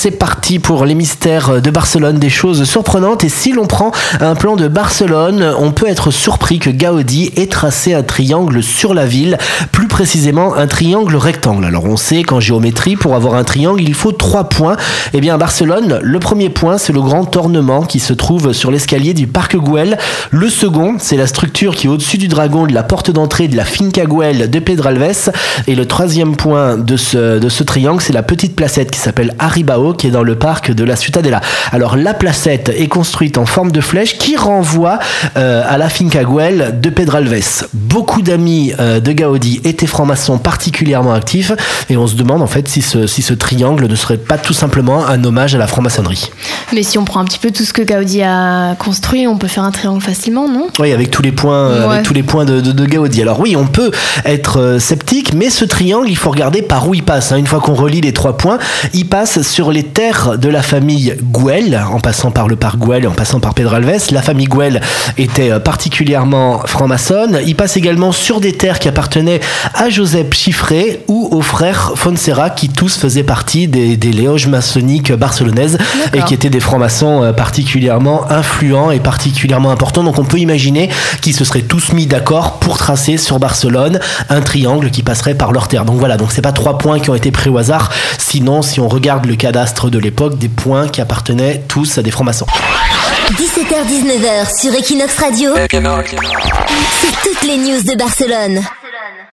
C'est parti pour les mystères de Barcelone, des choses surprenantes. Et si l'on prend un plan de Barcelone, on peut être surpris que Gaudi ait tracé un triangle sur la ville, plus précisément un triangle rectangle. Alors on sait qu'en géométrie, pour avoir un triangle, il faut trois points. Eh bien Barcelone, le premier point, c'est le grand ornement qui se trouve sur l'escalier du Parc Güell. Le second, c'est la structure qui est au-dessus du dragon de la porte d'entrée de la Finca Güell de Pedralves. Et le troisième point de ce, de ce triangle, c'est la petite placette qui s'appelle Arribao qui est dans le parc de la Ciutadella. Alors la placette est construite en forme de flèche qui renvoie euh, à la Finca Güell de Pedralves. Beaucoup d'amis euh, de Gaudi étaient francs-maçons particulièrement actifs et on se demande en fait si ce, si ce triangle ne serait pas tout simplement un hommage à la franc-maçonnerie. Mais si on prend un petit peu tout ce que Gaudi a construit, on peut faire un triangle facilement, non? Oui, avec tous les points, euh, Ouais. avec tous les points de, de, de Gaudi. Alors oui, on peut être sceptique, mais ce triangle, il faut regarder par où il passe. hein. Une fois qu'on relie les trois points, il passe sur les terres de la famille Güell, en passant par le parc et en passant par Pedralves. La famille Güell était euh, particulièrement franc-maçonne. Il passe également sur des terres qui appartenaient à Joseph Chiffré ou aux frères Fonserra, qui tous faisaient partie des, des loges maçonniques barcelonaises et qui étaient des francs-maçons euh, particulièrement influents et particulièrement importants. Donc on peut imaginer qu'ils se seraient tous mis d'accord pour tracer sur Barcelone un triangle qui passerait par leur terre. Donc voilà, donc c'est pas trois points qui ont été pris au hasard. Sinon, si on regarde le cadastre de l'époque, des points qui appartenaient tous à des francs-maçons. 17h-19h sur Equinox Radio, c'est toutes les news de Barcelone.